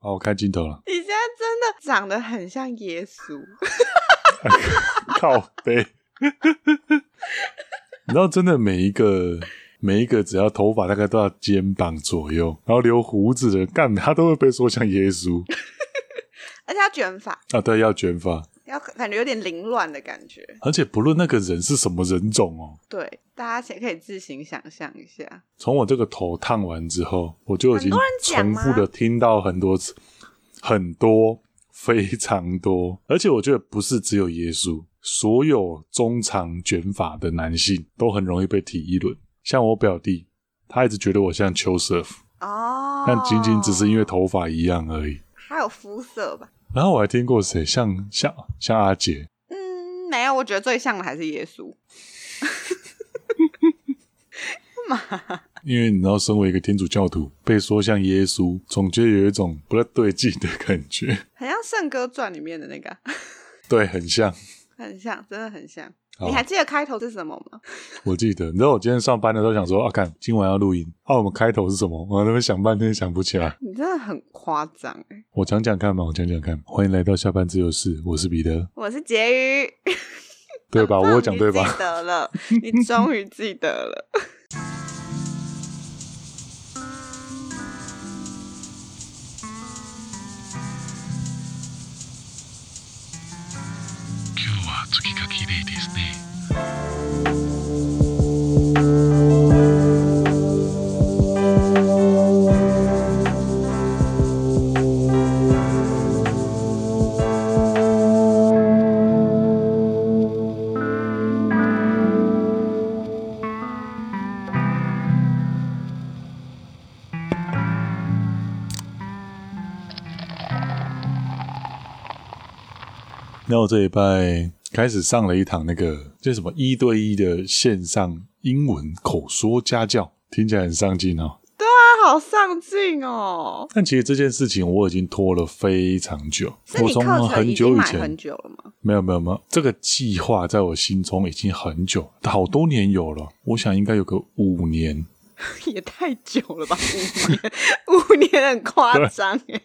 哦，我看镜头了。你现在真的长得很像耶稣，靠背。你知道，真的每一个每一个只要头发大概都要肩膀左右，然后留胡子的干，他都会被说像耶稣。而且要卷发啊，对，要卷发，要感觉有点凌乱的感觉。而且不论那个人是什么人种哦，对，大家可以自行想象一下。从我这个头烫完之后，我就已经重复的听到很多次，很多，非常多。而且我觉得不是只有耶稣。所有中长卷发的男性都很容易被提议论，像我表弟，他一直觉得我像邱瑟夫哦，但仅仅只是因为头发一样而已，还有肤色吧。然后我还听过谁像像像阿杰，嗯，没有，我觉得最像的还是耶稣。因为你知道，身为一个天主教徒，被说像耶稣，总觉得有一种不太对劲的感觉，很像《圣歌传》里面的那个，对，很像。很像，真的很像。你还记得开头是什么吗？我记得。你知道我今天上班的时候想说，啊，看今晚要录音，啊，我们开头是什么？我那边想半天想不起来。你真的很夸张哎！我讲讲看嘛，我讲讲看。欢迎来到下班自由室，我是彼得，我是婕妤，对吧？我有讲对吧？记得了，你终于记得了。那我这一拜开始上了一堂那个叫什么一对一的线上英文口说家教，听起来很上进哦。对啊，好上进哦。但其实这件事情我已经拖了非常久。我从很久以前很久了吗？没有没有没有，这个计划在我心中已经很久，好多年有了。我想应该有个五年，也太久了吧？五年，五年很夸张 哎。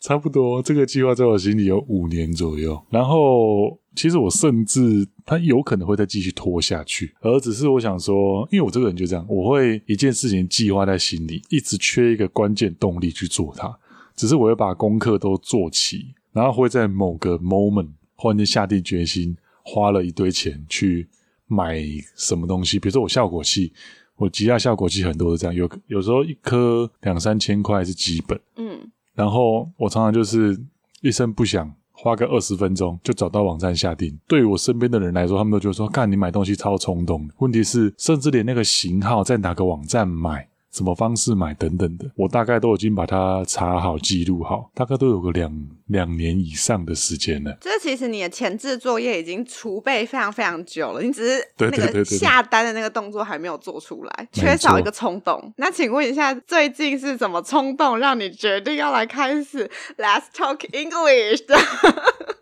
差不多，这个计划在我心里有五年左右。然后，其实我甚至他有可能会再继续拖下去，而只是我想说，因为我这个人就这样，我会一件事情计划在心里，一直缺一个关键动力去做它。只是我会把功课都做齐，然后会在某个 moment 忽然间下定决心，花了一堆钱去买什么东西。比如说我效果器，我吉他效果器很多是这样，有有时候一颗两三千块是基本，嗯。然后我常常就是一声不响，花个二十分钟就找到网站下订。对于我身边的人来说，他们都觉得说：“干，你买东西超冲动。”问题是，甚至连那个型号在哪个网站买。什么方式买等等的，我大概都已经把它查好、记录好，大概都有个两两年以上的时间了。这其实你的前置作业已经储备非常非常久了，你只是那个下单的那个动作还没有做出来，缺少一个冲动。那请问一下，最近是什么冲动让你决定要来开始 Let's Talk English 的？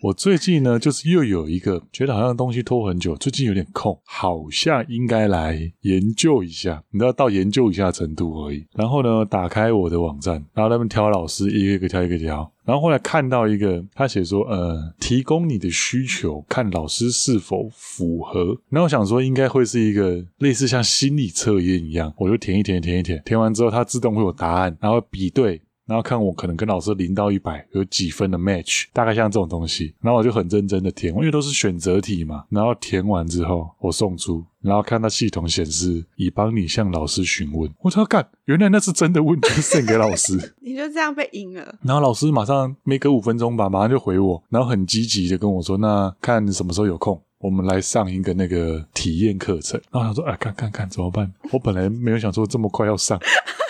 我最近呢，就是又有一个觉得好像东西拖很久，最近有点空，好像应该来研究一下。你知道到研究一下程度而已。然后呢，打开我的网站，然后他们挑老师，一个一个挑，一个挑。然后后来看到一个，他写说，呃，提供你的需求，看老师是否符合。然后我想说，应该会是一个类似像心理测验一样，我就填一填，填一填，填完之后，它自动会有答案，然后比对。然后看我可能跟老师零到一百有几分的 match，大概像这种东西，然后我就很认真的填，因为都是选择题嘛。然后填完之后我送出，然后看到系统显示已帮你向老师询问。我操干，原来那是真的问题，send 给老师。你就这样被赢了。然后老师马上没隔五分钟吧，马上就回我，然后很积极的跟我说：“那看什么时候有空，我们来上一个那个体验课程。”然后我想说：“哎，看看看怎么办？”我本来没有想说这么快要上。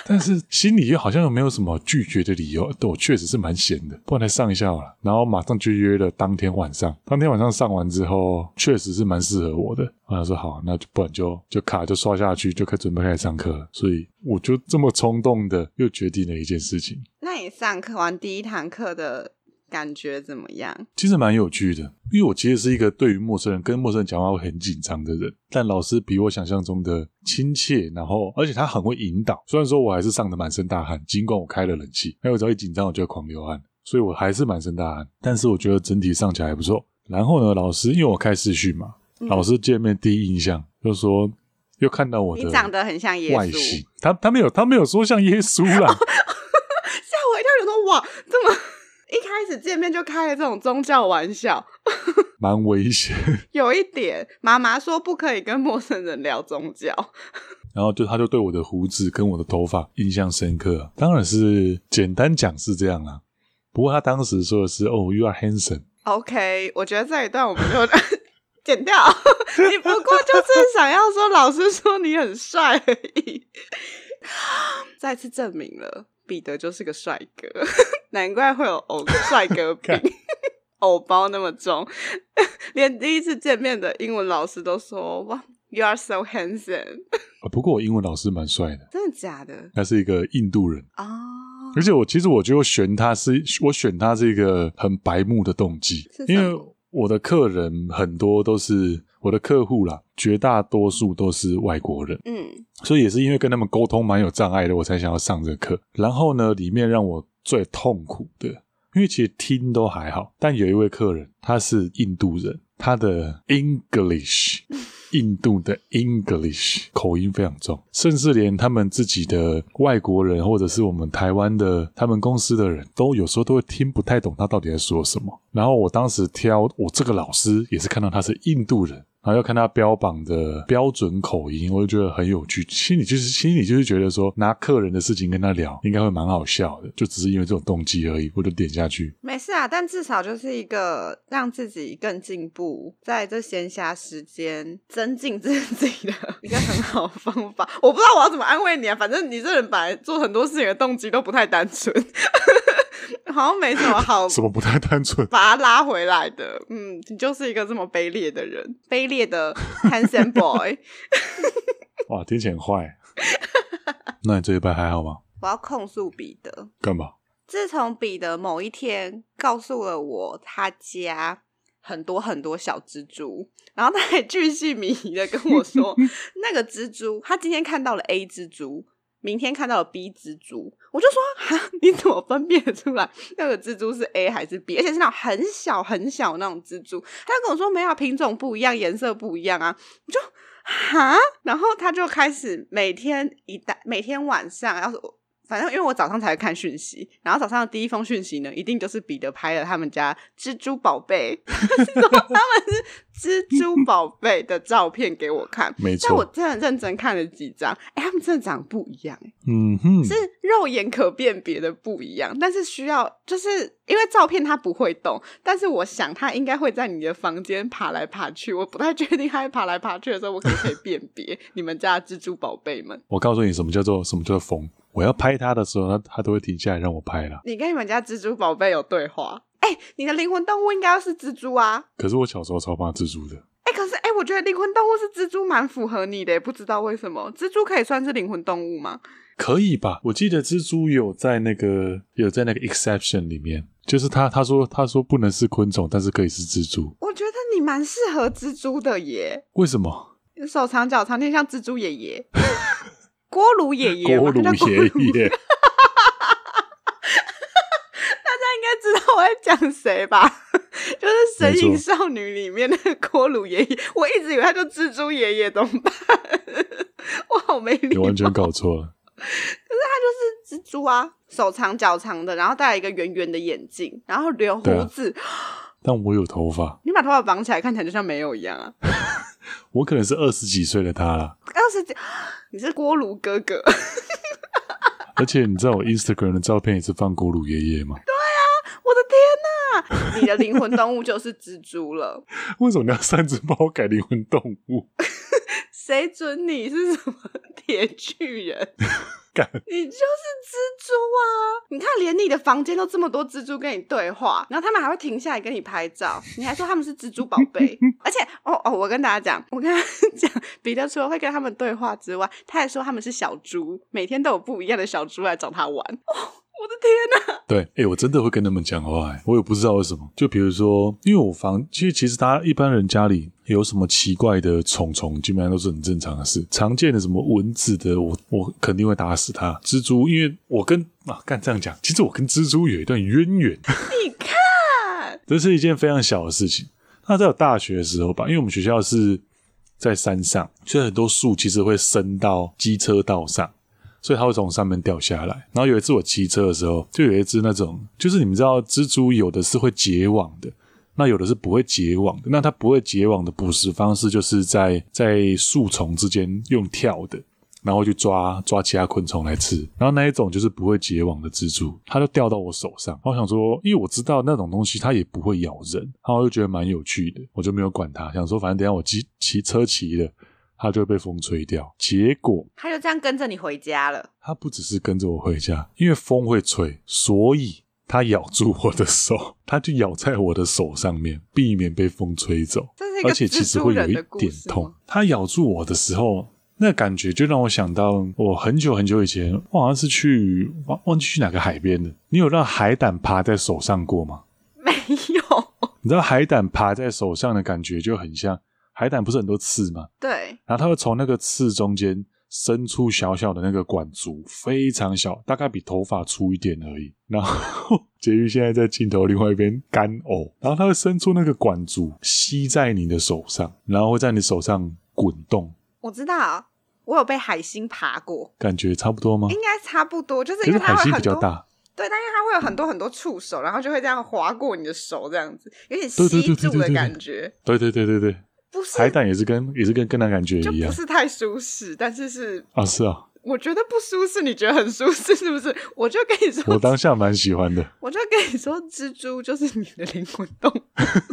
但是心里又好像又没有什么拒绝的理由，对我确实是蛮闲的，不然来上一下好了。然后马上就约了当天晚上，当天晚上上完之后，确实是蛮适合我的。我想说好，那就不然就就卡就刷下去，就开准备开始上课。所以我就这么冲动的又决定了一件事情。那你上课完第一堂课的感觉怎么样？其实蛮有趣的，因为我其实是一个对于陌生人跟陌生人讲话会很紧张的人，但老师比我想象中的亲切，然后而且他很会引导。虽然说我还是上的满身大汗，尽管我开了冷气，因为我只要一紧张我就会狂流汗，所以我还是满身大汗。但是我觉得整体上起来还不错。然后呢，老师因为我开视讯嘛，嗯、老师见面第一印象就说又看到我的，你长得很像耶稣。他他没有他没有说像耶稣啦，吓我一跳，有说哇这么。一开始见面就开了这种宗教玩笑，蛮危险。有一点，妈妈说不可以跟陌生人聊宗教。然后就他就对我的胡子跟我的头发印象深刻，当然是简单讲是这样啊。不过他当时说的是“哦，you are handsome”。OK，我觉得这一段我们就剪掉。你不过就是想要说老师说你很帅而已，再次证明了。彼得就是个帅哥，难怪会有偶 帅哥病，偶包那么重，连第一次见面的英文老师都说：“哇，You are so handsome。”不过我英文老师蛮帅的，真的假的？他是一个印度人啊，oh. 而且我其实我觉得我选他是，我选他是一个很白目的动机，因为我的客人很多都是。我的客户啦，绝大多数都是外国人，嗯，所以也是因为跟他们沟通蛮有障碍的，我才想要上这个课。然后呢，里面让我最痛苦的，因为其实听都还好，但有一位客人他是印度人，他的 English。印度的 English 口音非常重，甚至连他们自己的外国人，或者是我们台湾的他们公司的人都有时候都会听不太懂他到底在说什么。然后我当时挑我这个老师，也是看到他是印度人。然后要看他标榜的标准口音，我就觉得很有趣。心里就是心里就是觉得说，拿客人的事情跟他聊，应该会蛮好笑的。就只是因为这种动机而已，我就点下去。没事啊，但至少就是一个让自己更进步，在这闲暇时间增进自己的一个很好的方法。我不知道我要怎么安慰你啊，反正你这人本来做很多事情的动机都不太单纯。好像没什么好，什么不太单纯，把他拉回来的。嗯，你就是一个这么卑劣的人，卑劣的 handsome boy。哇，听起来很坏。那你这一拜还好吗？我要控诉彼得。干嘛？自从彼得某一天告诉了我他家很多很多小蜘蛛，然后他还巨细靡遗的跟我说，那个蜘蛛他今天看到了 A 蜘蛛。明天看到了 B 蜘蛛，我就说哈，你怎么分辨出来那个蜘蛛是 A 还是 B？而且是那种很小很小那种蜘蛛。他就跟我说没有，品种不一样，颜色不一样啊。我就哈，然后他就开始每天一大每天晚上要是。反正因为我早上才看讯息，然后早上的第一封讯息呢，一定就是彼得拍了他们家蜘蛛宝贝，他们是蜘蛛宝贝的照片给我看。没错，但我真的认真看了几张，哎，他们真的长得不一样，嗯哼，是肉眼可辨别的不一样，但是需要就是因为照片它不会动，但是我想它应该会在你的房间爬来爬去，我不太确定它会爬来爬去的时候，我可不可以辨别你们家的蜘蛛宝贝们？我告诉你，什么叫做什么叫做疯。我要拍他的时候，他他都会停下来让我拍了。你跟你们家蜘蛛宝贝有对话？哎、欸，你的灵魂动物应该要是蜘蛛啊。可是我小时候超怕蜘蛛的。哎、欸，可是哎、欸，我觉得灵魂动物是蜘蛛，蛮符合你的，不知道为什么。蜘蛛可以算是灵魂动物吗？可以吧？我记得蜘蛛有在那个有在那个 exception 里面，就是他他说他说不能是昆虫，但是可以是蜘蛛。我觉得你蛮适合蜘蛛的耶。为什么？手长脚长，有点像蜘蛛爷爷。锅炉爷爷，锅炉爷爷，大家应该知道我在讲谁吧？就是《神隐少女》里面那个锅炉爷爷，我一直以为他叫蜘蛛爷爷，怎么办？我好没礼貌，你完全搞错了。可是他就是蜘蛛啊，手长脚长的，然后戴了一个圆圆的眼镜，然后留胡子。但我有头发，你把头发绑起来，看起来就像没有一样啊。我可能是二十几岁的他了，二十几，你是锅炉哥哥。而且你知道我 Instagram 的照片也是放锅炉爷爷吗？对啊，我的天哪！你的灵魂动物就是蜘蛛了。为什么你要擅自帮我改灵魂动物？谁准你是什么铁巨人？你就是蜘蛛啊！你看，连你的房间都这么多蜘蛛跟你对话，然后他们还会停下来跟你拍照，你还说他们是蜘蛛宝贝。而且，哦哦，我跟大家讲，我跟他 讲，彼得除了会跟他们对话之外，他还说他们是小猪，每天都有不一样的小猪来找他玩。天哪！对，哎、欸，我真的会跟他们讲话，我也不知道为什么。就比如说，因为我房，其实其实大家一般人家里有什么奇怪的虫虫，基本上都是很正常的事。常见的什么蚊子的，我我肯定会打死它。蜘蛛，因为我跟啊，干这样讲，其实我跟蜘蛛有一段渊源。你看，这是一件非常小的事情。那在我大学的时候吧，因为我们学校是在山上，所以很多树其实会伸到机车道上。所以它会从上面掉下来。然后有一次我骑车的时候，就有一只那种，就是你们知道，蜘蛛有的是会结网的，那有的是不会结网的。那它不会结网的捕食方式，就是在在树丛之间用跳的，然后去抓抓其他昆虫来吃。然后那一种就是不会结网的蜘蛛，它就掉到我手上。我想说，因为我知道那种东西它也不会咬人，然后我就觉得蛮有趣的，我就没有管它，想说反正等下我骑骑车骑的。它就会被风吹掉，结果它就这样跟着你回家了。它不只是跟着我回家，因为风会吹，所以它咬住我的手，它就咬在我的手上面，避免被风吹走。而且其实会有一点痛。它咬住我的时候，那感觉就让我想到我很久很久以前，我好像是去忘忘记去哪个海边的。你有让海胆爬在手上过吗？没有。你知道海胆爬在手上的感觉就很像。海胆不是很多刺吗？对，然后它会从那个刺中间伸出小小的那个管足，非常小，大概比头发粗一点而已。然后 婕妤现在在镜头另外一边干呕，然后它会伸出那个管足，吸在你的手上，然后会在你手上滚动。我知道，我有被海星爬过，感觉差不多吗？应该差不多，就是因为海星比较大。对，但是它会有很多很多触手，然后就会这样划过你的手，这样子有点吸住的感觉。对对对对对。不是海胆也是跟也是跟跟那感觉一样，不是太舒适，但是是啊是啊，我觉得不舒适，你觉得很舒适是不是？我就跟你说，我当下蛮喜欢的。我就跟你说，蜘蛛就是你的灵魂动物，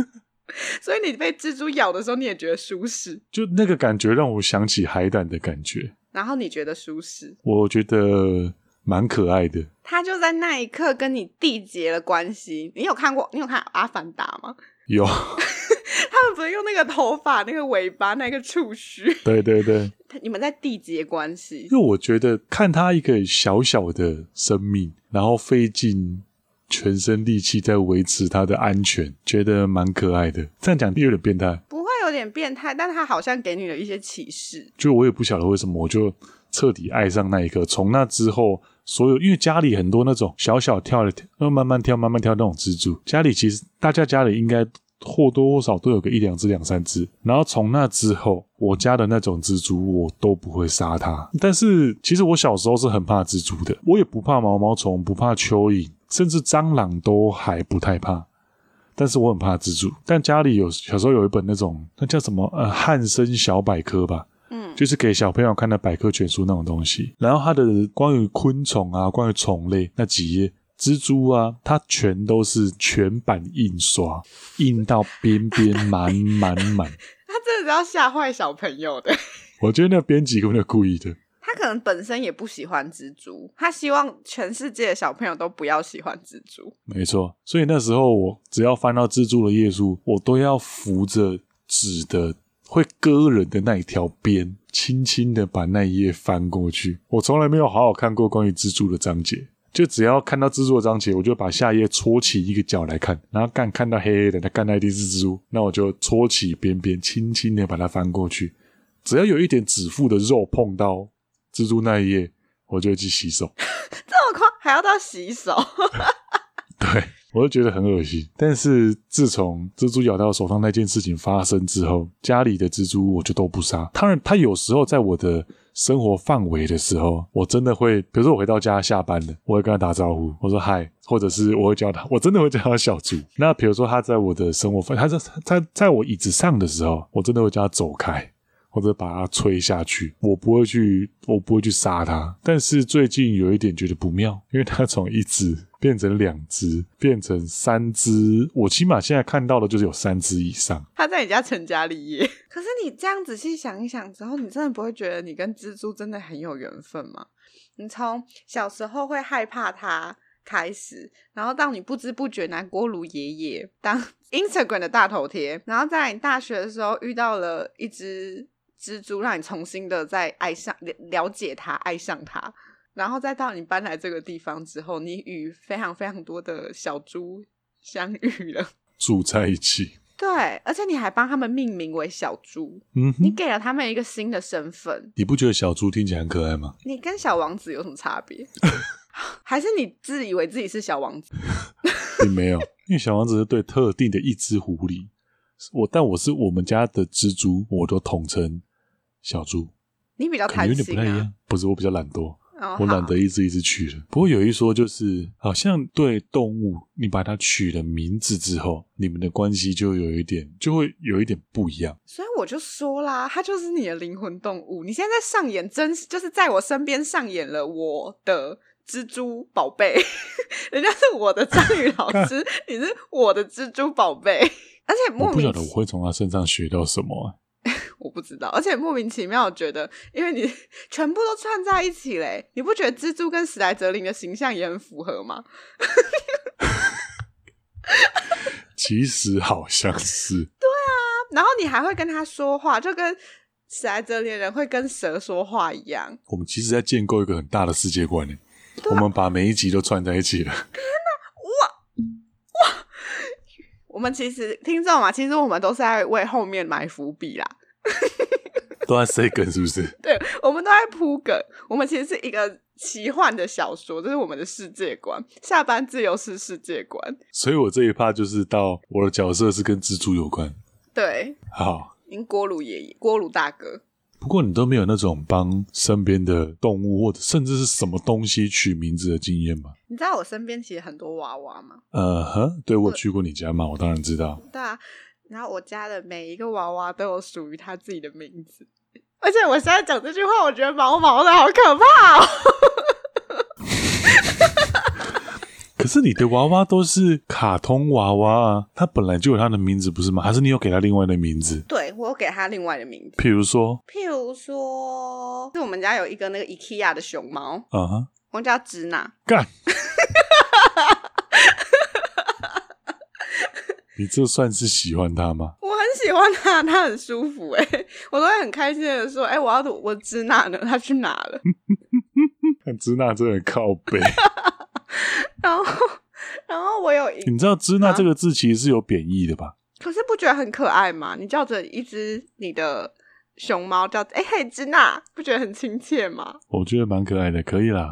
所以你被蜘蛛咬的时候，你也觉得舒适，就那个感觉让我想起海胆的感觉。然后你觉得舒适？我觉得蛮可爱的。他就在那一刻跟你缔结了关系。你有看过？你有看《阿凡达》吗？有。他们不是用那个头发、那个尾巴、那个触须？对对对，你们在缔结关系。因为我觉得看他一个小小的生命，然后费尽全身力气在维持他的安全，觉得蛮可爱的。这样讲有点变态，不会有点变态，但他好像给你了一些启示。就我也不晓得为什么，我就彻底爱上那一刻。从那之后，所有因为家里很多那种小小跳的，慢慢跳、慢慢跳那种蜘蛛，家里其实大家家里应该。或多或少都有个一两只、两三只，然后从那之后，我家的那种蜘蛛我都不会杀它。但是其实我小时候是很怕蜘蛛的，我也不怕毛毛虫，不怕蚯蚓，甚至蟑螂都还不太怕。但是我很怕蜘蛛。但家里有小时候有一本那种那叫什么呃汉森小百科吧，嗯，就是给小朋友看的百科全书那种东西。然后它的关于昆虫啊，关于虫类那几页。蜘蛛啊，它全都是全版印刷，印到边边满满满。他真的是要吓坏小朋友的。我觉得那编辑根本就故意的。他可能本身也不喜欢蜘蛛，他希望全世界的小朋友都不要喜欢蜘蛛。没错，所以那时候我只要翻到蜘蛛的页数，我都要扶着纸的会割人的那一条边，轻轻的把那一页翻过去。我从来没有好好看过关于蜘蛛的章节。就只要看到蜘蛛的章节，我就把下页戳起一个角来看，然后干看到黑黑的，那干那一定是蜘蛛，那我就戳起边边，轻轻的把它翻过去。只要有一点指腹的肉碰到蜘蛛那一页，我就会去洗手。这么快还要到洗手？对，我就觉得很恶心。但是自从蜘蛛咬到手上那件事情发生之后，家里的蜘蛛我就都不杀。当然，它有时候在我的。生活范围的时候，我真的会，比如说我回到家下班了，我会跟他打招呼，我说嗨，或者是我会叫他，我真的会叫他小猪。那比如说他在我的生活范，他在在在我椅子上的时候，我真的会叫他走开。或者把它吹下去，我不会去，我不会去杀它。但是最近有一点觉得不妙，因为它从一只变成两只，变成三只。我起码现在看到的就是有三只以上。它在你家成家立业。可是你这样仔细想一想之后，你真的不会觉得你跟蜘蛛真的很有缘分吗？你从小时候会害怕它开始，然后到你不知不觉拿锅炉爷爷当 Instagram 的大头贴，然后在你大学的时候遇到了一只。蜘蛛让你重新的再爱上了解它，爱上它，然后再到你搬来这个地方之后，你与非常非常多的小猪相遇了，住在一起。对，而且你还帮他们命名为小猪，嗯，你给了他们一个新的身份。你不觉得小猪听起来很可爱吗？你跟小王子有什么差别？还是你自以为自己是小王子？并没有，因为小王子是对特定的一只狐狸，我但我是我们家的蜘蛛，我都统称小猪。你比较贪心啊？有点不太一样，不是我比较懒惰。Oh, 我懒得一只一只取了，不过有一说就是，好像对动物，你把它取了名字之后，你们的关系就有一点，就会有一点不一样。所以我就说啦，它就是你的灵魂动物。你现在在上演真，就是在我身边上演了我的蜘蛛宝贝，人家是我的章鱼老师，你是我的蜘蛛宝贝，而且莫名，我不晓得我会从他身上学到什么。我不知道，而且莫名其妙，我觉得，因为你 全部都串在一起嘞，你不觉得蜘蛛跟史莱哲林的形象也很符合吗？其实好像是。对啊，然后你还会跟他说话，就跟史莱哲林人会跟蛇说话一样。我们其实在建构一个很大的世界观呢，啊、我们把每一集都串在一起了。天哪，哇哇！我们其实听众嘛，其实我们都是在为后面埋伏笔啦。都在塞梗是不是？对，我们都在铺梗。我们其实是一个奇幻的小说，这是我们的世界观。下班自由式世界观。所以我这一趴就是到我的角色是跟蜘蛛有关。对，好，您锅炉爷爷，锅炉大哥。不过你都没有那种帮身边的动物或者甚至是什么东西取名字的经验吗？你知道我身边其实很多娃娃吗？呃哼，对，我去过你家嘛，我当然知道。对啊。然后我家的每一个娃娃都有属于他自己的名字，而且我现在讲这句话，我觉得毛毛的好可怕哦。可是你的娃娃都是卡通娃娃啊，它本来就有它的名字，不是吗？还是你有给它另外的名字？对，我有给它另外的名字。譬如说，譬如说，是我们家有一个那个 IKEA 的熊猫，嗯哼，我们叫直那。干。你这算是喜欢他吗？我很喜欢他，他很舒服哎，我都会很开心的说，哎，我要我支那呢？他去哪了？看支那真的靠北。然后，然后我有一，你知道支那这个字其实是有贬义的吧？啊？可是不觉得很可爱吗？你叫着一只你的熊猫叫哎嘿芝娜，不觉得很亲切吗？我觉得蛮可爱的，可以啦。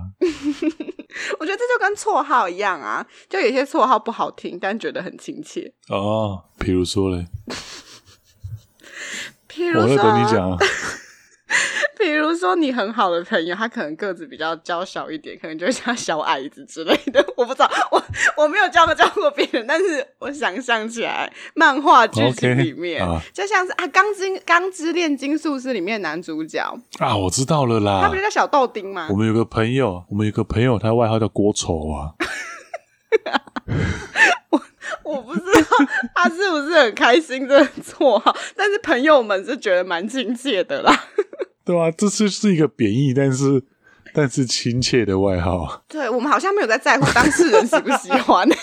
我觉得这就跟绰号一样啊，就有些绰号不好听，但觉得很亲切。哦，比如说嘞，譬如说，我在等你讲啊。比如说，你很好的朋友，他可能个子比较娇小一点，可能就会叫小矮子之类的。我不知道，我我没有教过教过别人，但是我想象起来，漫画剧情里面就像是啊，《钢之钢之炼金术师》里面的男主角啊，我知道了啦，他不是叫小豆丁吗？我们有个朋友，我们有个朋友，他外号叫郭丑啊。我我不知道他是不是很开心这个绰号，但是朋友们是觉得蛮亲切的啦。对啊，这是是一个贬义，但是但是亲切的外号。对，我们好像没有在在乎当事人喜不喜欢。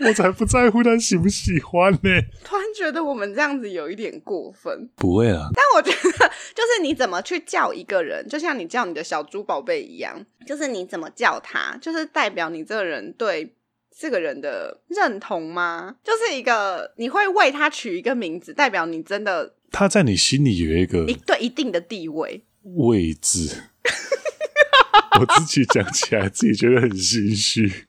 我才不在乎他喜不喜欢呢、欸。突然觉得我们这样子有一点过分。不会啊，但我觉得就是你怎么去叫一个人，就像你叫你的小猪宝贝一样，就是你怎么叫他，就是代表你这个人对这个人的认同吗？就是一个你会为他取一个名字，代表你真的。他在你心里有一个一对一定的地位位置，我自己讲起来自己觉得很心虚。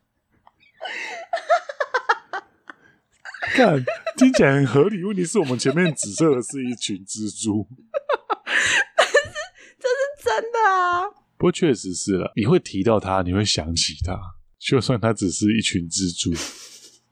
看，听起来很合理。问题是我们前面紫色的是一群蜘蛛，但是这是真的啊！不过确实是了，你会提到他，你会想起他，就算他只是一群蜘蛛。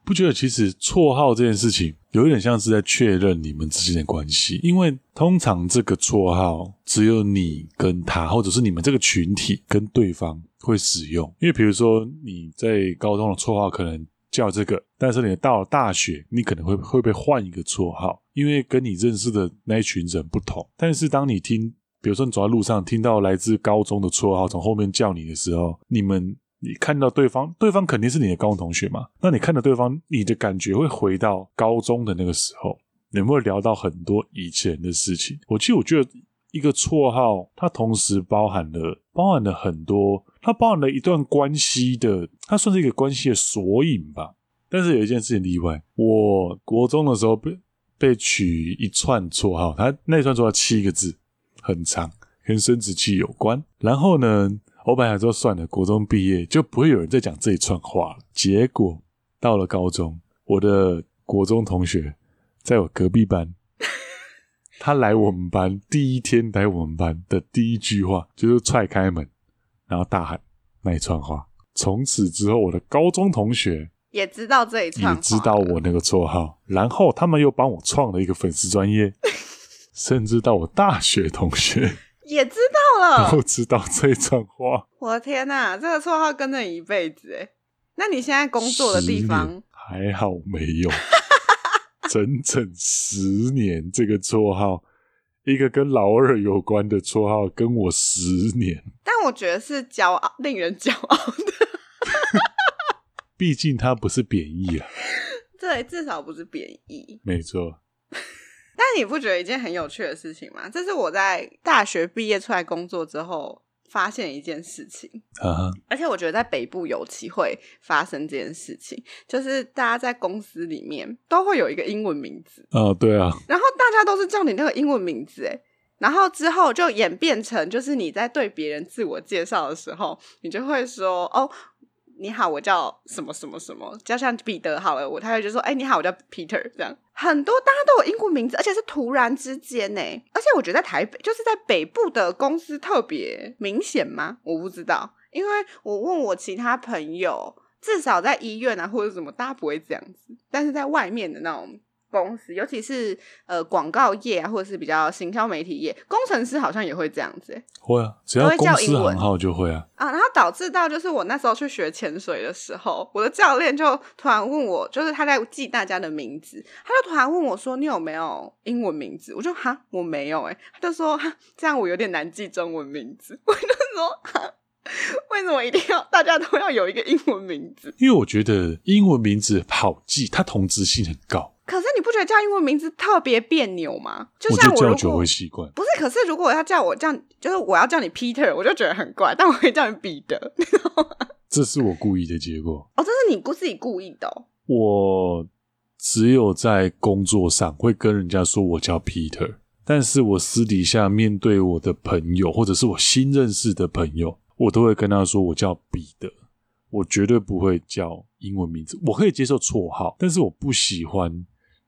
不觉得其实绰号这件事情有一点像是在确认你们之间的关系，因为通常这个绰号只有你跟他，或者是你们这个群体跟对方会使用。因为比如说你在高中的绰号可能叫这个，但是你到了大学，你可能会会被换一个绰号，因为跟你认识的那一群人不同。但是当你听，比如说你走在路上听到来自高中的绰号从后面叫你的时候，你们。你看到对方，对方肯定是你的高中同学嘛？那你看到对方，你的感觉会回到高中的那个时候，你们会聊到很多以前的事情。我其实我觉得一个绰号，它同时包含了包含了很多，它包含了一段关系的，它算是一个关系的索引吧。但是有一件事情例外，我国中的时候被被取一串绰号，它那串绰号七个字，很长，跟生殖器有关。然后呢，我本来说算了，国中毕业就不会有人再讲这一串话了。结果到了高中，我的国中同学在我隔壁班。他来我们班第一天来我们班的第一句话就是踹开门，然后大喊那一串话。从此之后，我的高中同学也知道这一串，也知道我那个绰号。然后他们又帮我创了一个粉丝专业，甚至到我大学同学也知道了，都知道这一串话。我的天哪，这个绰号跟着你一辈子哎！那你现在工作的地方还好没有？整整十年，这个绰号，一个跟老二有关的绰号，跟我十年。但我觉得是骄傲，令人骄傲的。毕竟它不是贬义啊。对，至少不是贬义。没错。但你不觉得一件很有趣的事情吗？这是我在大学毕业出来工作之后。发现一件事情，uh huh. 而且我觉得在北部尤其会发生这件事情，就是大家在公司里面都会有一个英文名字哦，uh, 对啊，然后大家都是叫你那个英文名字，哎，然后之后就演变成，就是你在对别人自我介绍的时候，你就会说哦。你好，我叫什么什么什么，加上彼得好了，我他就说，哎、你好，我叫 Peter，这样很多大家都有英国名字，而且是突然之间呢，而且我觉得在台北，就是在北部的公司特别明显吗？我不知道，因为我问我其他朋友，至少在医院啊或者什么，大家不会这样子，但是在外面的那种。公司，尤其是呃广告业啊，或者是比较行销媒体业，工程师好像也会这样子。会啊，只要公司行号就会啊。啊，然后导致到就是我那时候去学潜水的时候，我的教练就突然问我，就是他在记大家的名字，他就突然问我说：“你有没有英文名字？”我就哈，我没有哎。他就说哈，这样我有点难记中文名字。我就说哈，为什么一定要大家都要有一个英文名字？因为我觉得英文名字好记，它同质性很高。可是你不觉得叫英文名字特别别扭吗？就像我我就叫久会习惯。不是，可是如果我要叫我叫，就是我要叫你 Peter，我就觉得很怪。但我可以叫你彼得，你知道吗？这是我故意的结果。哦，这是你不自己故意的哦。我只有在工作上会跟人家说我叫 Peter，但是我私底下面对我的朋友或者是我新认识的朋友，我都会跟他说我叫彼得。我绝对不会叫英文名字。我可以接受绰号，但是我不喜欢。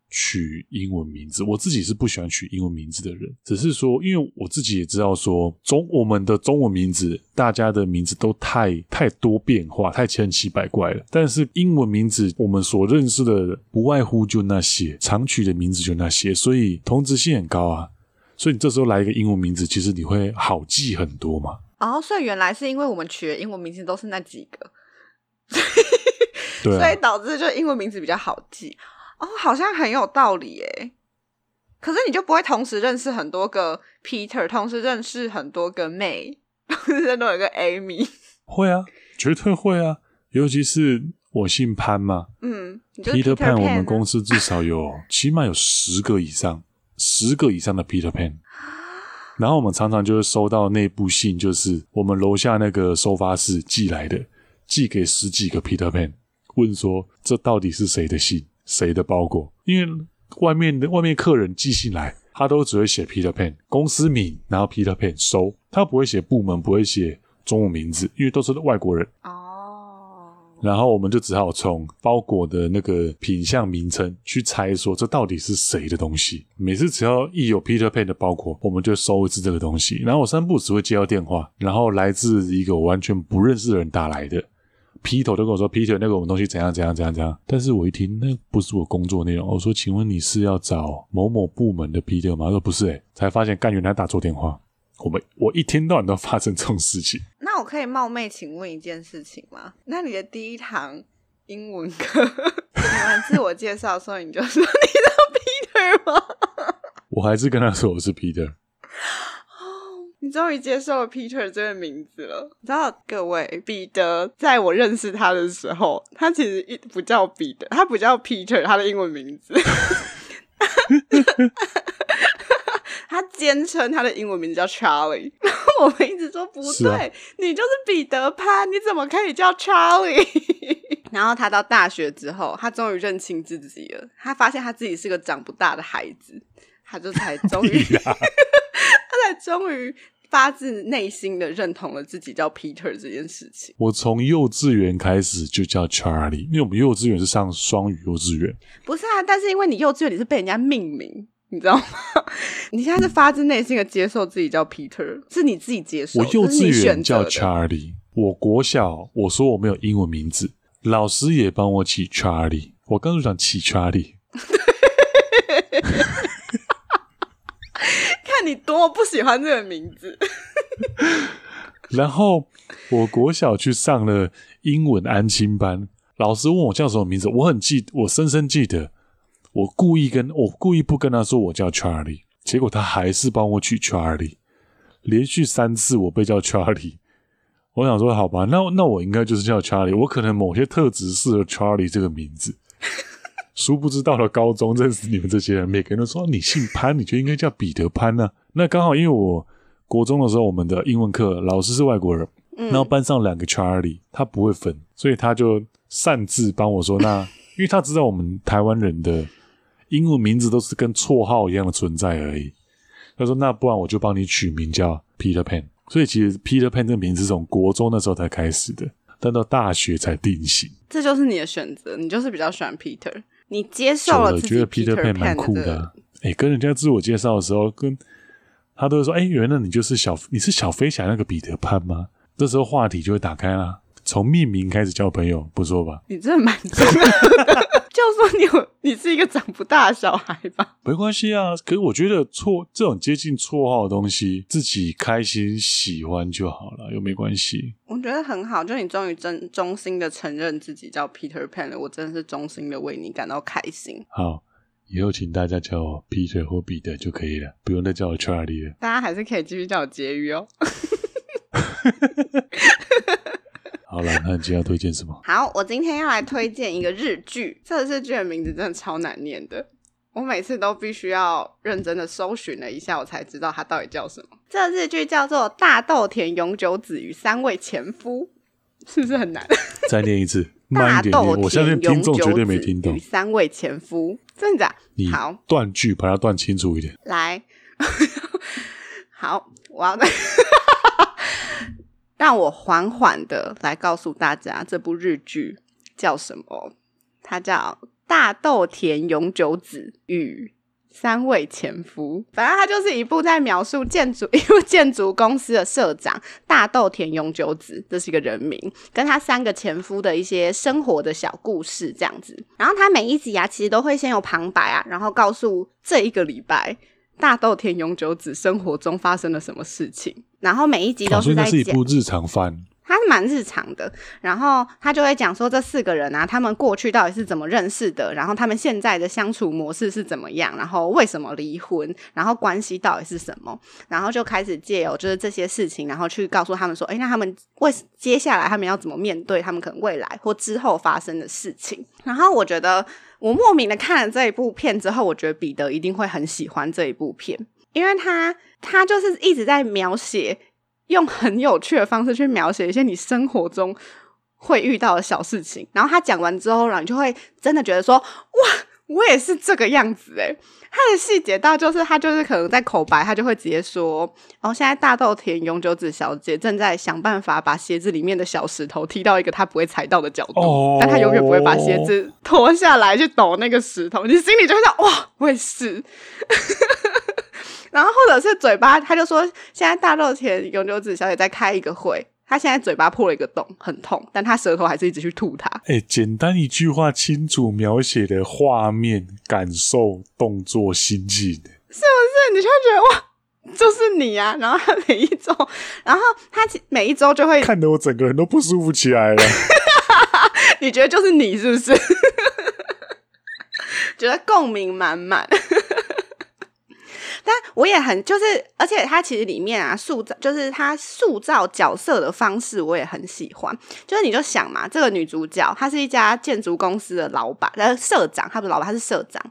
取英文名字，我自己是不喜欢取英文名字的人。只是说，因为我自己也知道说，中我们的中文名字，大家的名字都太太多变化，太千奇百怪了。但是英文名字，我们所认识的不外乎就那些，常取的名字就那些，所以同质性很高啊。所以你这时候来一个英文名字，其实你会好记很多嘛。哦，所以原来是因为我们取的英文名字都是那几个，对啊，所以导致就英文名字比较好记。哦，好像很有道理耶。可是你就不会同时认识很多个 Peter，同时认识很多个 May，同时都有一个 Amy。会啊，绝对会啊。尤其是我姓潘嘛，嗯，Peter Pan，我们公司至少有 起码有十个以上，十个以上的 Peter Pan。然后我们常常就会收到内部信，就是我们楼下那个收发室寄来的，寄给十几个 Peter Pan，问说这到底是谁的信？谁的包裹？因为外面的外面客人寄信来，他都只会写 Peter Pan 公司名，然后 Peter Pan 收，他不会写部门，不会写中文名字，因为都是外国人。哦。然后我们就只好从包裹的那个品相名称去猜，说这到底是谁的东西。每次只要一有 Peter Pan 的包裹，我们就收一次这个东西。然后我三步只会接到电话，然后来自一个我完全不认识的人打来的。Peter 都跟我说，Peter 那个我们东西怎样怎样怎样怎样，但是我一听那不是我工作内容，我说，请问你是要找某某部门的 Peter 吗？他说不是，诶，才发现干员他打错电话。我们我一天到晚都发生这种事情。那我可以冒昧请问一件事情吗？那你的第一堂英文课，你们自我介绍的时候你就说你是 Peter 吗？我还是跟他说我是 Peter。你终于接受了 Peter 这个名字了。你知道，各位，彼得在我认识他的时候，他其实一不叫彼得，他不叫 Peter，他的英文名字，他坚称他的英文名字叫 Charlie，然后我们一直说不对，啊、你就是彼得潘，你怎么可以叫 Charlie？然后他到大学之后，他终于认清自己了，他发现他自己是个长不大的孩子，他就才终于，终于。发自内心的认同了自己叫 Peter 这件事情。我从幼稚园开始就叫 Charlie，因为我们幼稚园是上双语幼稚园。不是啊，但是因为你幼稚园你是被人家命名，你知道吗？你现在是发自内心的接受自己叫 Peter，是你自己接受。我幼稚园叫 Charlie，我国小我说我没有英文名字，老师也帮我起 Charlie，我刚就想起 Charlie。看你多么不喜欢这个名字，然后我国小去上了英文安亲班，老师问我叫什么名字，我很记，我深深记得，我故意跟我故意不跟他说我叫 Charlie，结果他还是帮我取 Charlie，连续三次我被叫 Charlie，我想说好吧，那那我应该就是叫 Charlie，我可能某些特质适合 Charlie 这个名字。殊不知到了高中认识你们这些人，每个人都说你姓潘，你就应该叫彼得潘呢、啊。那刚好因为我国中的时候，我们的英文课老师是外国人，嗯、然后班上两个 Charlie，他不会分，所以他就擅自帮我说，那 因为他知道我们台湾人的英文名字都是跟绰号一样的存在而已。他说那不然我就帮你取名叫 Peter Pan。所以其实 Peter Pan 这个名字是从国中那时候才开始的，但到大学才定型。这就是你的选择，你就是比较喜欢 Peter。你接受了觉得 Peter Pan 蛮酷的、啊，哎、欸，跟人家自我介绍的时候，跟他都会说，哎、欸，原来你就是小，你是小飞侠那个彼得潘吗？这时候话题就会打开啦，从命名开始交朋友，不错吧？你真的蛮重的。就说你有，你是一个长不大的小孩吧？没关系啊，可是我觉得绰这种接近绰号的东西，自己开心喜欢就好了，又没关系。我觉得很好，就你终于真衷心的承认自己叫 Peter Pan 了，我真的是衷心的为你感到开心。好，以后请大家叫我 Peter 或彼得就可以了，不用再叫我 Charlie 了。大家还是可以继续叫我婕妤哦。好了，那你今天要推荐什么？好，我今天要来推荐一个日剧。这个日剧的名字真的超难念的，我每次都必须要认真的搜寻了一下，我才知道它到底叫什么。这个日剧叫做《大豆田永久子与三位前夫》，是不是很难？再念一次，慢一点念。我相信听众绝对没听懂。与三位前夫，真的假？你好，断句把它断清楚一点。来，好，我要再。让我缓缓的来告诉大家，这部日剧叫什么？它叫《大豆田永久子与三位前夫》。反正它就是一部在描述建筑 一部建筑公司的社长大豆田永久子，这是一个人名，跟他三个前夫的一些生活的小故事这样子。然后他每一集啊，其实都会先有旁白啊，然后告诉这一个礼拜。大豆田永久子生活中发生了什么事情？然后每一集都是在讲，是一部日常番，它是蛮日常的。然后他就会讲说，这四个人啊，他们过去到底是怎么认识的？然后他们现在的相处模式是怎么样？然后为什么离婚？然后关系到底是什么？然后就开始借由就是这些事情，然后去告诉他们说，哎，那他们为接下来他们要怎么面对他们可能未来或之后发生的事情？然后我觉得。我莫名的看了这一部片之后，我觉得彼得一定会很喜欢这一部片，因为他他就是一直在描写，用很有趣的方式去描写一些你生活中会遇到的小事情，然后他讲完之后，然后你就会真的觉得说，哇。我也是这个样子诶，他的细节到就是他就是可能在口白，他就会直接说，然后现在大豆田永久子小姐正在想办法把鞋子里面的小石头踢到一个她不会踩到的角度，哦、但她永远不会把鞋子脱下来去抖那个石头，你心里就会想哇，我也是。然后或者是嘴巴，他就说现在大豆田永久子小姐在开一个会。他现在嘴巴破了一个洞，很痛，但他舌头还是一直去吐它。哎、欸，简单一句话，清楚描写的画面、感受、动作、心境，是不是？你就会觉得哇，就是你啊！然后他每一周，然后他每一周就会看得我整个人都不舒服起来了。你觉得就是你是不是？觉得共鸣满满。但我也很就是，而且他其实里面啊塑造，就是他塑造角色的方式，我也很喜欢。就是你就想嘛，这个女主角她是一家建筑公司的老板，呃，社长，她不是老板，她是社长。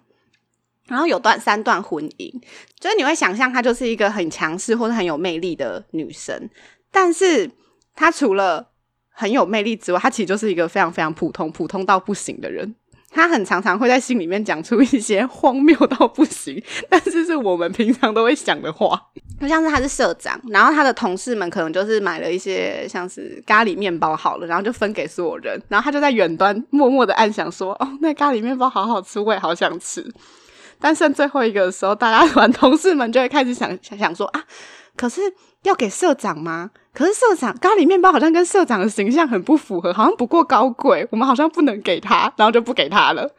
然后有段三段婚姻，就是你会想象她就是一个很强势或者很有魅力的女生，但是她除了很有魅力之外，她其实就是一个非常非常普通、普通到不行的人。他很常常会在心里面讲出一些荒谬到不行，但是是我们平常都会想的话。就像是他是社长，然后他的同事们可能就是买了一些像是咖喱面包好了，然后就分给所有人，然后他就在远端默默的暗想说：“哦，那咖喱面包好好吃，我也好想吃。”但剩最后一个的时候，大家玩 同事们就会开始想想想说：“啊，可是。”要给社长吗？可是社长咖喱面包好像跟社长的形象很不符合，好像不够高贵，我们好像不能给他，然后就不给他了。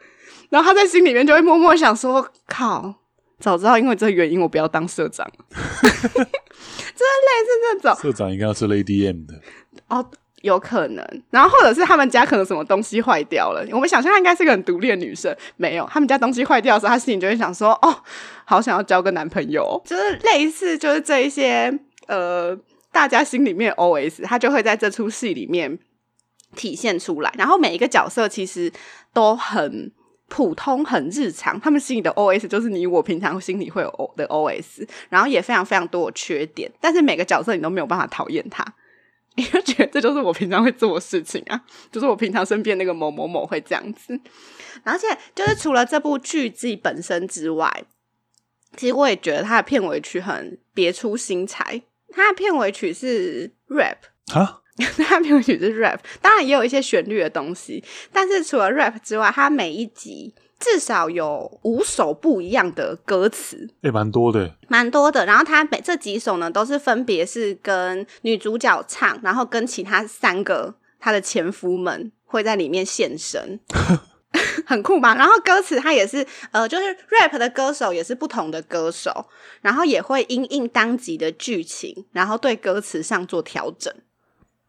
然后他在心里面就会默默想说：“靠，早知道因为这个原因我不要当社长。”真的类似这种。社长应该要是 Lady M 的哦，有可能。然后或者是他们家可能什么东西坏掉了，我们想象她应该是个很独立的女生，没有，他们家东西坏掉的时候，她心里就会想说：“哦，好想要交个男朋友。”就是类似，就是这一些。呃，大家心里面 OS，他就会在这出戏里面体现出来。然后每一个角色其实都很普通、很日常，他们心里的 OS 就是你我平常心里会有的 OS。然后也非常非常多的缺点，但是每个角色你都没有办法讨厌他，你就觉得这就是我平常会做的事情啊，就是我平常身边那个某某某会这样子。而且就是除了这部剧自己本身之外，其实我也觉得他的片尾曲很别出心裁。它的片尾曲是 rap 啊，它的片尾曲是 rap，当然也有一些旋律的东西，但是除了 rap 之外，它每一集至少有五首不一样的歌词，也蛮多的，蛮多的。然后它每这几首呢，都是分别是跟女主角唱，然后跟其他三个她的前夫们会在里面现身。很酷吧？然后歌词它也是，呃，就是 rap 的歌手也是不同的歌手，然后也会因应当集的剧情，然后对歌词上做调整。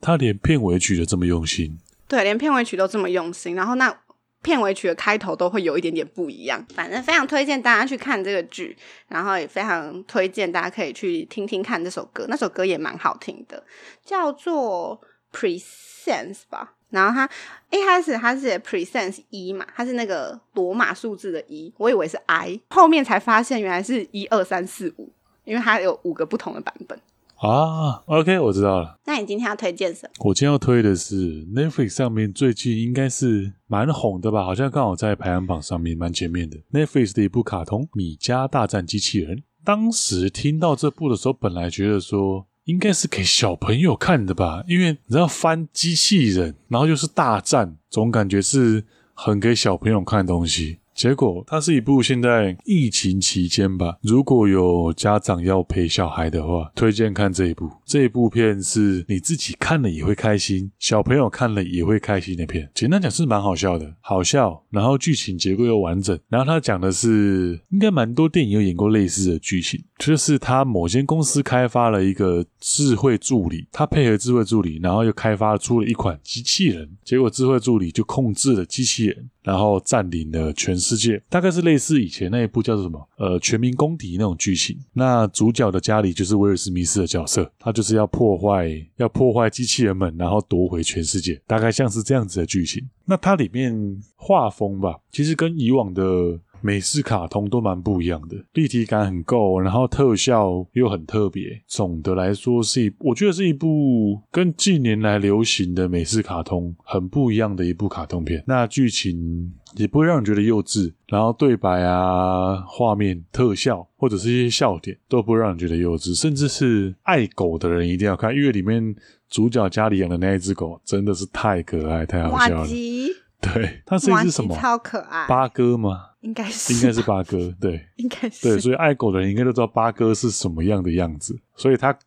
他连片尾曲都这么用心，对，连片尾曲都这么用心。然后那片尾曲的开头都会有一点点不一样。反正非常推荐大家去看这个剧，然后也非常推荐大家可以去听听看这首歌，那首歌也蛮好听的，叫做 Presence 吧。然后他一开始他是写 presence 一嘛，他是那个罗马数字的一，我以为是 I，后面才发现原来是一二三四五，因为它有五个不同的版本啊。OK，我知道了。那你今天要推荐什么？我今天要推的是 Netflix 上面最近应该是蛮红的吧，好像刚好在排行榜上面蛮前面的 Netflix 的一部卡通《米家大战机器人》。当时听到这部的时候，本来觉得说。应该是给小朋友看的吧，因为你知道翻机器人，然后又是大战，总感觉是很给小朋友看的东西。结果它是一部现在疫情期间吧，如果有家长要陪小孩的话，推荐看这一部。这一部片是你自己看了也会开心，小朋友看了也会开心的片。简单讲是蛮好笑的，好笑，然后剧情结构又完整。然后他讲的是，应该蛮多电影有演过类似的剧情，就是他某间公司开发了一个智慧助理，他配合智慧助理，然后又开发出了一款机器人，结果智慧助理就控制了机器人。然后占领了全世界，大概是类似以前那一部叫做什么？呃，全民公敌那种剧情。那主角的家里就是威尔史密斯的角色，他就是要破坏，要破坏机器人们，然后夺回全世界，大概像是这样子的剧情。那它里面画风吧，其实跟以往的。美式卡通都蛮不一样的，立体感很够，然后特效又很特别。总的来说是一，我觉得是一部跟近年来流行的美式卡通很不一样的一部卡通片。那剧情也不会让人觉得幼稚，然后对白啊、画面、特效或者是一些笑点都不会让人觉得幼稚，甚至是爱狗的人一定要看，因为里面主角家里养的那一只狗真的是太可爱、太好笑了。对，它是一只什么？超可爱。八哥吗？应该是，应该是八哥。对，应该是。对，所以爱狗的人应该都知道八哥是什么样的样子，所以它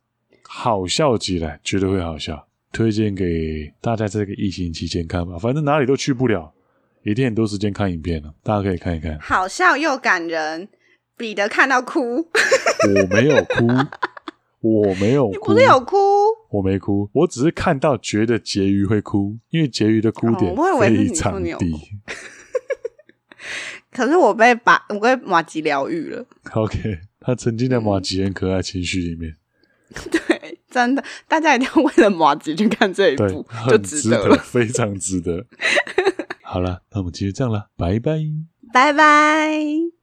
好笑起来绝对会好笑。推荐给大家这个疫情期间看吧，反正哪里都去不了，一定很多时间看影片了，大家可以看一看。好笑又感人，彼得看到哭。我没有哭，我没有哭。你不是有哭？我没哭，我只是看到觉得婕妤会哭，因为婕妤的哭点非常低。可是我被把我被马吉疗愈了。OK，他沉浸在马吉很可爱情绪里面。对，真的，大家一定要为了马吉去看这一部，就值得了，非常值得。好了，那我们今天这样了，拜拜，拜拜。